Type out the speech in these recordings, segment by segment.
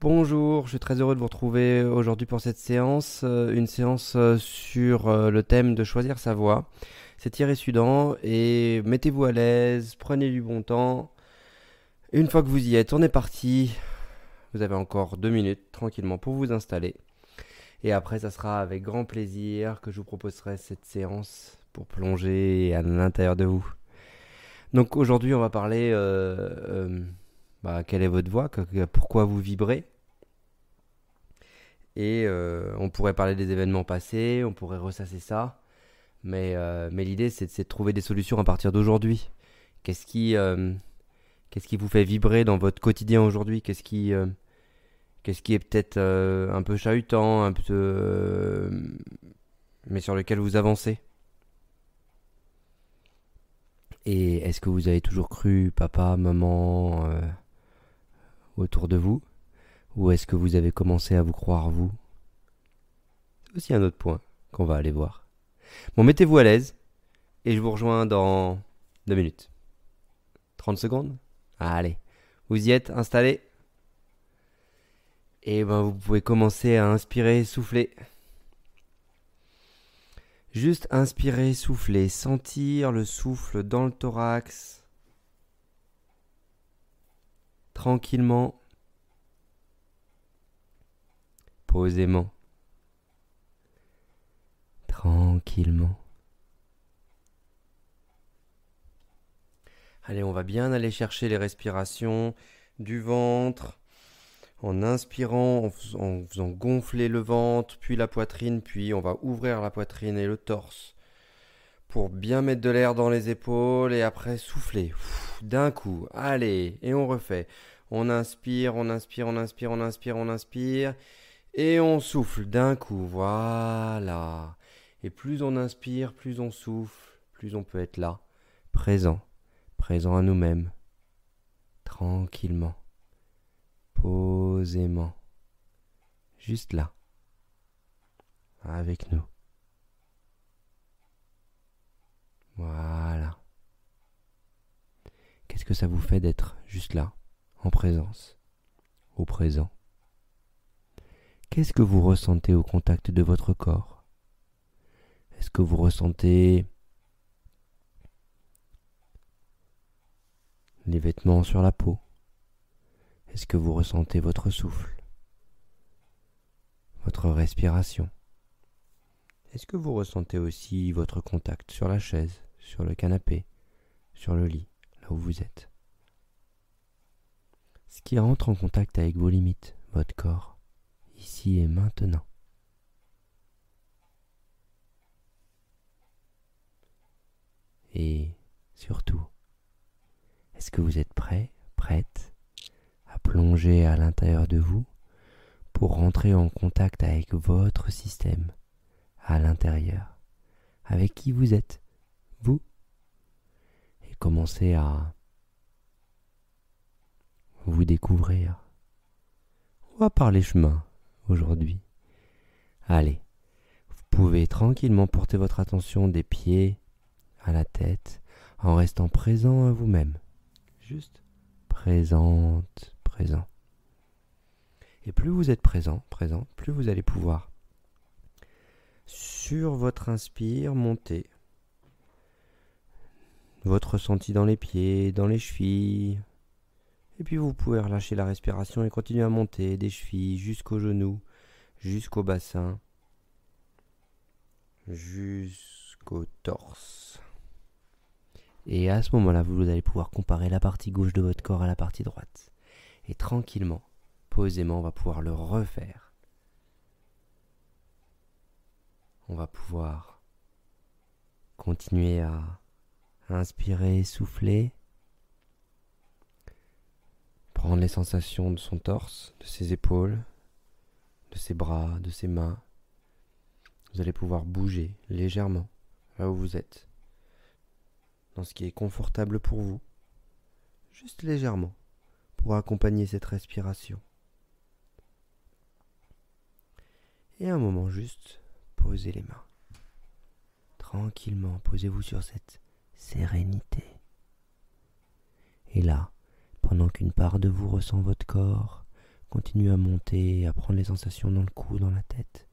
Bonjour, je suis très heureux de vous retrouver aujourd'hui pour cette séance, euh, une séance euh, sur euh, le thème de choisir sa voie. C'est Thierry Sudan et mettez-vous à l'aise, prenez du bon temps. Une fois que vous y êtes, on est parti. Vous avez encore deux minutes tranquillement pour vous installer. Et après, ça sera avec grand plaisir que je vous proposerai cette séance pour plonger à l'intérieur de vous. Donc aujourd'hui, on va parler bah, quelle est votre voix, pourquoi vous vibrez? Et euh, on pourrait parler des événements passés, on pourrait ressasser ça. Mais, euh, mais l'idée, c'est de trouver des solutions à partir d'aujourd'hui. Qu'est-ce qui, euh, qui vous fait vibrer dans votre quotidien aujourd'hui? Qu'est-ce qui, qu'est-ce qui est peut-être un peu chahutant, un peu, mais sur lequel vous avancez? Et est-ce que vous avez toujours cru papa, maman autour de vous Ou est-ce que vous avez commencé à vous croire vous? C'est aussi un autre point qu'on va aller voir. Bon, mettez-vous à l'aise et je vous rejoins dans deux minutes. 30 secondes? Allez, vous y êtes installé Et ben vous pouvez commencer à inspirer, souffler. Juste inspirer, souffler, sentir le souffle dans le thorax tranquillement, posément, tranquillement. Allez, on va bien aller chercher les respirations du ventre en inspirant, en faisant, gonfler le ventre, puis la poitrine, puis on va ouvrir la poitrine et le torse pour bien mettre de l'air dans les épaules et après souffler d'un coup. Allez, et on refait. On inspire, on inspire, on inspire, on inspire, on inspire. Et on souffle d'un coup. Voilà. Et plus on inspire, plus on souffle, plus on peut être là, présent, présent à nous-mêmes, tranquillement, posément, juste là, avec nous. Voilà. Qu'est-ce que ça vous fait d'être juste là, en présence, au présent? Qu'est-ce que vous ressentez au contact de votre corps? Est-ce que vous ressentez les vêtements sur la peau? Est-ce que vous ressentez votre souffle? Votre respiration? Est-ce que vous ressentez aussi votre contact sur la chaise? Sur le canapé, sur le lit, là où vous êtes. Ce qui rentre en contact avec vos limites, votre corps, ici et maintenant. Et surtout, est-ce que vous êtes prêt, prête à plonger à l'intérieur de vous pour rentrer en contact avec votre système à l'intérieur, avec qui vous êtes, vous et commencez à vous découvrir. On va par les chemins aujourd'hui. Allez, vous pouvez tranquillement porter votre attention des pieds à la tête en restant présent à vous-même. Juste présente, présent. Et plus vous êtes présent, présent, plus vous allez pouvoir sur votre inspire monter votre ressenti dans les pieds, dans les chevilles. Et puis vous pouvez relâcher la respiration et continuer à monter des chevilles jusqu'aux genoux, jusqu'au bassin, jusqu'au torse. Et à ce moment-là, vous allez pouvoir comparer la partie gauche de votre corps à la partie droite. Et tranquillement, posément, on va pouvoir le refaire. On va pouvoir continuer à Inspirer, souffler. Prendre les sensations de son torse, de ses épaules, de ses bras, de ses mains. Vous allez pouvoir bouger légèrement là où vous êtes, dans ce qui est confortable pour vous, juste légèrement, pour accompagner cette respiration. Et un moment juste, posez les mains. Tranquillement, posez-vous sur cette sérénité. Et là, pendant qu'une part de vous ressent votre corps, continue à monter, à prendre les sensations dans le cou, dans la tête.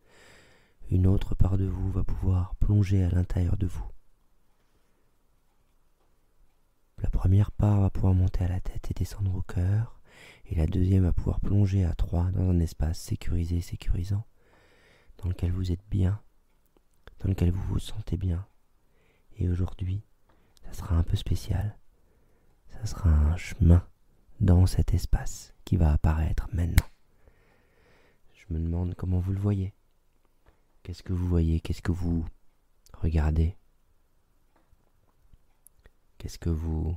Une autre part de vous va pouvoir plonger à l'intérieur de vous. La première part va pouvoir monter à la tête et descendre au cœur, et la deuxième va pouvoir plonger à trois dans un espace sécurisé, sécurisant, dans lequel vous êtes bien, dans lequel vous vous sentez bien. Et aujourd'hui, sera un peu spécial. Ça sera un chemin dans cet espace qui va apparaître maintenant. Je me demande comment vous le voyez. Qu'est-ce que vous voyez? Qu'est-ce que vous regardez? Qu'est-ce que vous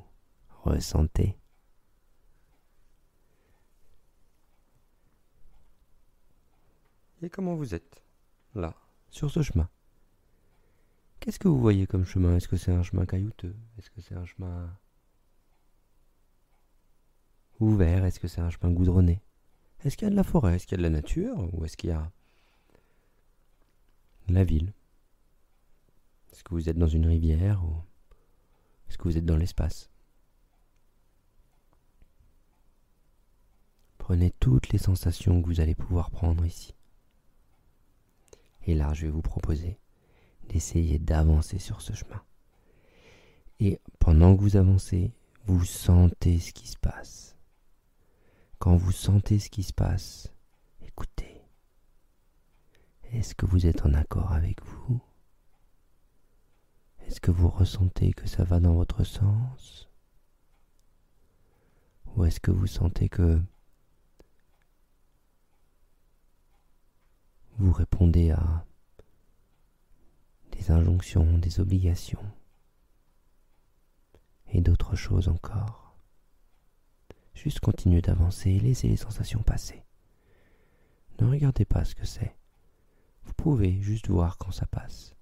ressentez? Et comment vous êtes là sur ce chemin? Qu'est-ce que vous voyez comme chemin? Est-ce que c'est un chemin caillouteux? Est-ce que c'est un chemin ouvert? Est-ce que c'est un chemin goudronné? Est-ce qu'il y a de la forêt? Est-ce qu'il y a de la nature? Ou est-ce qu'il y a la ville? Est-ce que vous êtes dans une rivière ou est-ce que vous êtes dans l'espace? Prenez toutes les sensations que vous allez pouvoir prendre ici. Et là, je vais vous proposer d'essayer d'avancer sur ce chemin. Et pendant que vous avancez, vous sentez ce qui se passe. Quand vous sentez ce qui se passe, écoutez. Est-ce que vous êtes en accord avec vous? Est-ce que vous ressentez que ça va dans votre sens? Ou est-ce que vous sentez que vous répondez à des injonctions, des obligations et d'autres choses encore. Juste continuez d'avancer et laissez les sensations passer. Ne regardez pas ce que c'est. Vous pouvez juste voir quand ça passe,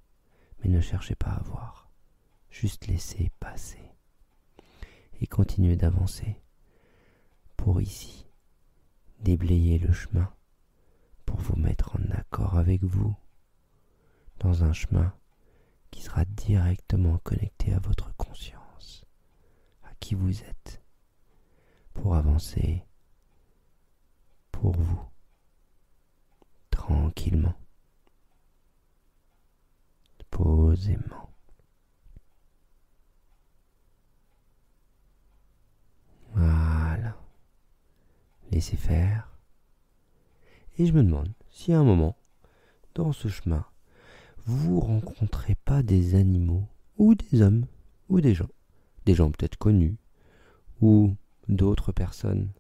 mais ne cherchez pas à voir. Juste laissez passer. Et continuez d'avancer pour ici déblayer le chemin pour vous mettre en accord avec vous dans un chemin qui sera directement connecté à votre conscience, à qui vous êtes, pour avancer pour vous, tranquillement, posément. Voilà. Laissez faire. Et je me demande si à un moment, dans ce chemin, vous rencontrez pas des animaux, ou des hommes, ou des gens, des gens peut-être connus, ou d'autres personnes.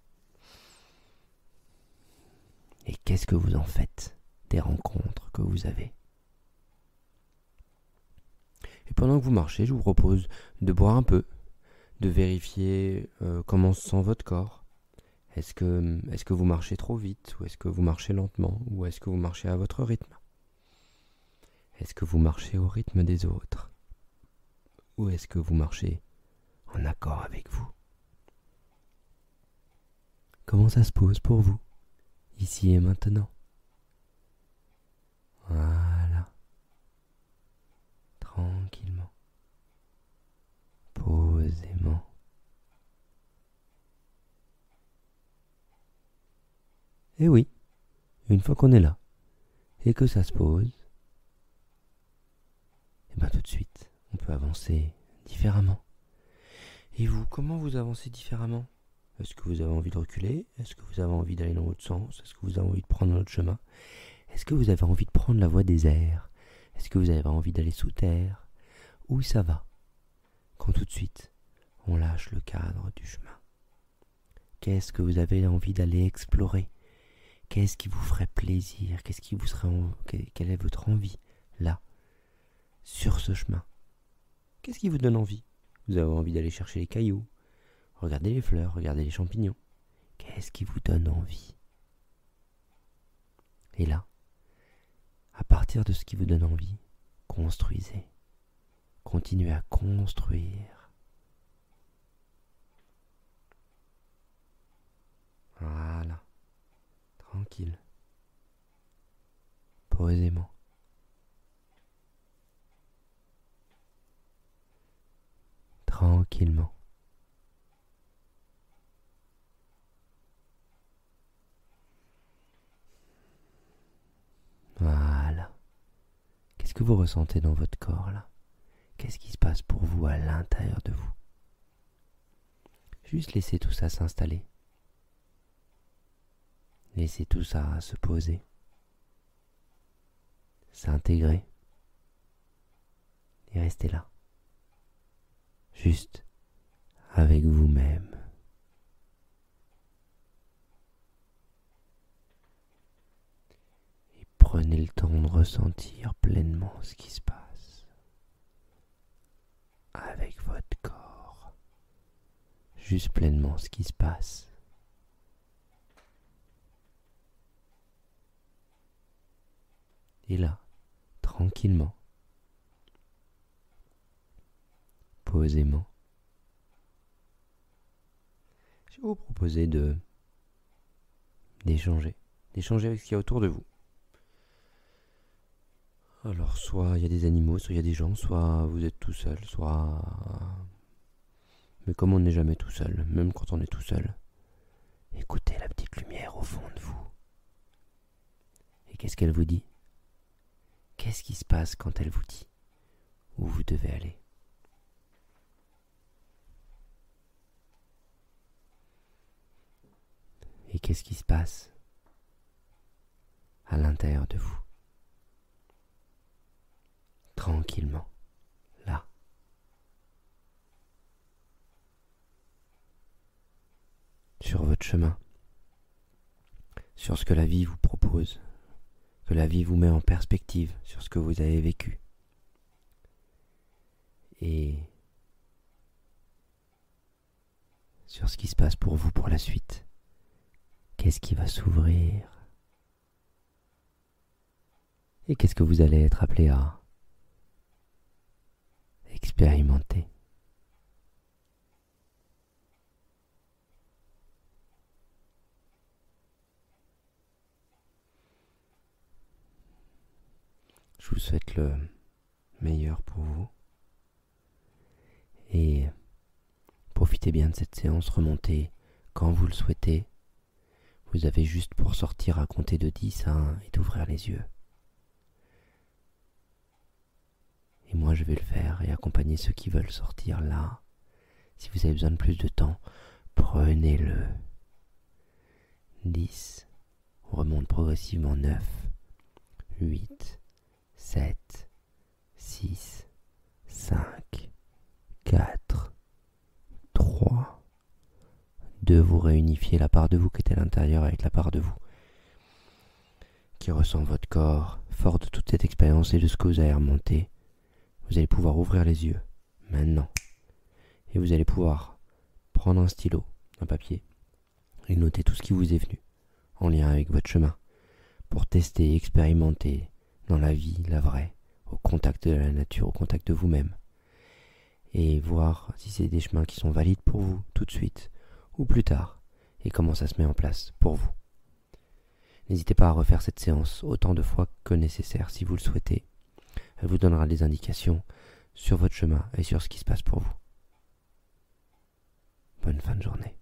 Et qu'est-ce que vous en faites des rencontres que vous avez? Et pendant que vous marchez, je vous propose de boire un peu, de vérifier euh, comment se sent votre corps, est-ce que, est que vous marchez trop vite ou est-ce que vous marchez lentement ou est-ce que vous marchez à votre rythme? Est-ce que vous marchez au rythme des autres? Ou est-ce que vous marchez en accord avec vous? Comment ça se pose pour vous, ici et maintenant? Voilà. Tranquillement. Posément. Et oui, une fois qu'on est là, et que ça se pose, et bien tout de suite, on peut avancer différemment. Et vous, comment vous avancez différemment? Est-ce que vous avez envie de reculer? Est-ce que vous avez envie d'aller dans l'autre sens? Est-ce que vous avez envie de prendre l'autre chemin? Est-ce que vous avez envie de prendre la voie des airs? Est-ce que vous avez envie d'aller sous terre? Où ça va? Quand tout de suite, on lâche le cadre du chemin. Qu'est-ce que vous avez envie d'aller explorer? Qu'est-ce qui vous ferait plaisir? Qu'est-ce qui vous serait quelle est votre envie là? Sur ce chemin Qu'est-ce qui vous donne envie? Vous avez envie d'aller chercher les cailloux, regarder les fleurs, regarder les champignons. Qu'est-ce qui vous donne envie? Et là, à partir de ce qui vous donne envie, construisez. Continuez à construire. Voilà tranquille, posément. tranquillement. Voilà. Qu'est-ce que vous ressentez dans votre corps là? Qu'est-ce qui se passe pour vous à l'intérieur de vous? Juste laissez tout ça s'installer. Laissez tout ça se poser, s'intégrer et restez là juste avec vous-même. Et prenez le temps de ressentir pleinement ce qui se passe avec votre corps, juste pleinement ce qui se passe. Et là, tranquillement, je vais vous proposer de d'échanger, d'échanger avec ce qu'il y a autour de vous. Alors, soit il y a des animaux, soit il y a des gens, soit vous êtes tout seul, soit. Mais comme on n'est jamais tout seul, même quand on est tout seul, écoutez la petite lumière au fond de vous. Et qu'est-ce qu'elle vous dit? Qu'est-ce qui se passe quand elle vous dit où vous devez aller? Et qu'est-ce qui se passe à l'intérieur de vous Tranquillement, là. Sur votre chemin, sur ce que la vie vous propose que la vie vous met en perspective sur ce que vous avez vécu. Et sur ce qui se passe pour vous pour la suite. Qu'est-ce qui va s'ouvrir? Et qu'est-ce que vous allez être appelé à expérimenter? Je vous souhaite le meilleur pour vous. Et profitez bien de cette séance, remontez quand vous le souhaitez. Vous avez juste pour sortir à compter de 10 à 1 et d'ouvrir les yeux. Et moi je vais le faire et accompagner ceux qui veulent sortir là. Si vous avez besoin de plus de temps, prenez-le. 10. On remonte progressivement 9. 8. 7, 6, 5, 4, 3, 2. Vous réunifiez la part de vous qui est à l'intérieur avec la part de vous qui ressent votre corps, fort de toute cette expérience et de ce que vous avez remonté. Vous allez pouvoir ouvrir les yeux, maintenant. Et vous allez pouvoir prendre un stylo, un papier, et noter tout ce qui vous est venu, en lien avec votre chemin, pour tester, expérimenter, dans la vie, la vraie, au contact de la nature, au contact de vous-même. Et voir si c'est des chemins qui sont valides pour vous tout de suite ou plus tard, et comment ça se met en place pour vous. N'hésitez pas à refaire cette séance autant de fois que nécessaire si vous le souhaitez. Elle vous donnera des indications sur votre chemin et sur ce qui se passe pour vous. Bonne fin de journée.